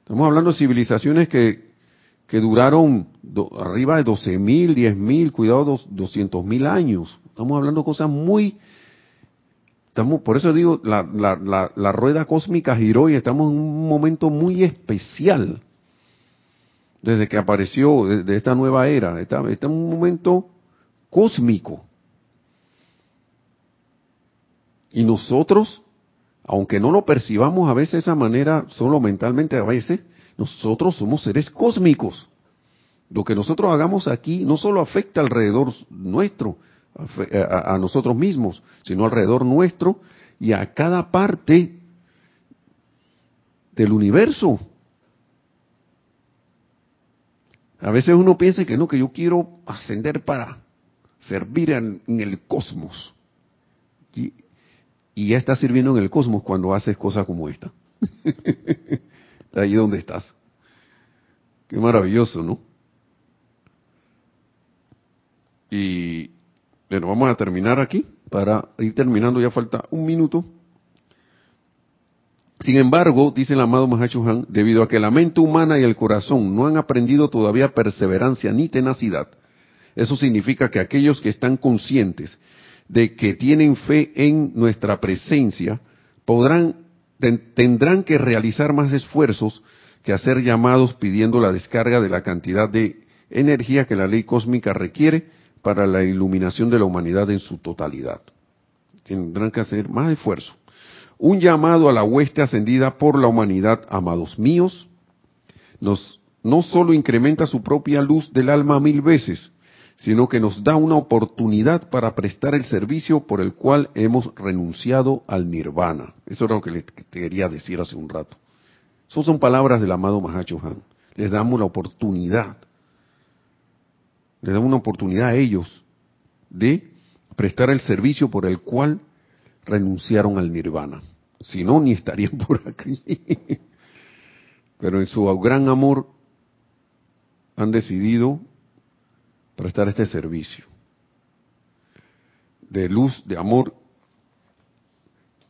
Estamos hablando de civilizaciones que, que duraron arriba de doce mil, diez mil, cuidado, doscientos mil años. Estamos hablando de cosas muy, por eso digo, la, la, la, rueda cósmica giró y estamos en un momento muy especial desde que apareció de, esta nueva era. Está, en un momento cósmico. Y nosotros, aunque no lo percibamos a veces de esa manera, solo mentalmente a veces, nosotros somos seres cósmicos. Lo que nosotros hagamos aquí no solo afecta alrededor nuestro, a, a nosotros mismos, sino alrededor nuestro y a cada parte del universo. A veces uno piensa que no, que yo quiero ascender para servir en, el cosmos. Y, ya estás sirviendo en el cosmos cuando haces cosas como esta. Ahí donde estás. Qué maravilloso, ¿no? Y bueno, vamos a terminar aquí. Para ir terminando, ya falta un minuto. Sin embargo, dice el amado Mahacho debido a que la mente humana y el corazón no han aprendido todavía perseverancia ni tenacidad, eso significa que aquellos que están conscientes de que tienen fe en nuestra presencia, podrán, tendrán que realizar más esfuerzos que hacer llamados pidiendo la descarga de la cantidad de energía que la ley cósmica requiere para la iluminación de la humanidad en su totalidad. Tendrán que hacer más esfuerzo un llamado a la hueste ascendida por la humanidad, amados míos, nos no solo incrementa su propia luz del alma mil veces, sino que nos da una oportunidad para prestar el servicio por el cual hemos renunciado al nirvana. Eso era lo que le quería decir hace un rato. Esas son palabras del amado Mahacho Han. Les damos la oportunidad, les damos una oportunidad a ellos de prestar el servicio por el cual renunciaron al nirvana. Si no, ni estarían por aquí. Pero en su gran amor han decidido prestar este servicio de luz, de amor,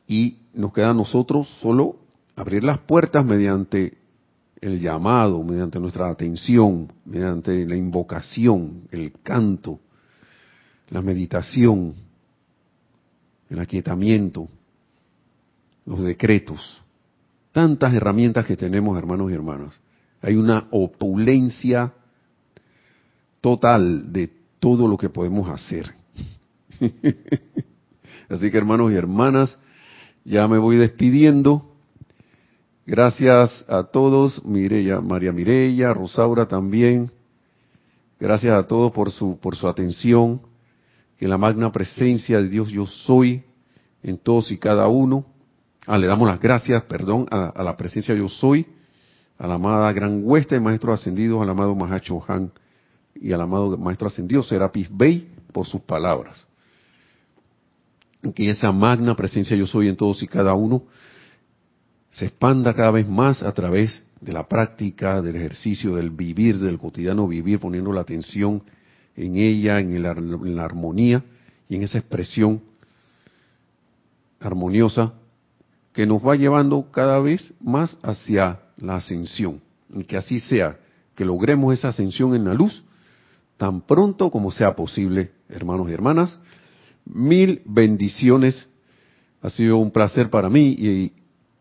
y nos queda a nosotros solo abrir las puertas mediante el llamado, mediante nuestra atención, mediante la invocación, el canto, la meditación, el aquietamiento, los decretos, tantas herramientas que tenemos, hermanos y hermanas. Hay una opulencia total de todo lo que podemos hacer. Así que hermanos y hermanas, ya me voy despidiendo. Gracias a todos, Mireya, María Mireya, Rosaura también. Gracias a todos por su, por su atención que la magna presencia de Dios yo soy en todos y cada uno. Ah, le damos las gracias, perdón, a, la presencia yo soy, a la amada gran hueste de maestros ascendidos, al amado Mahacho Han y al amado maestro ascendido Serapis Bey por sus palabras. Que esa magna presencia yo soy en todos y cada uno se expanda cada vez más a través de la práctica, del ejercicio, del vivir, del cotidiano vivir, poniendo la atención en ella, en, en la armonía y en esa expresión armoniosa que nos va llevando cada vez más hacia la ascensión. Y que así sea, que logremos esa ascensión en la luz tan pronto como sea posible, hermanos y hermanas. Mil bendiciones. Ha sido un placer para mí y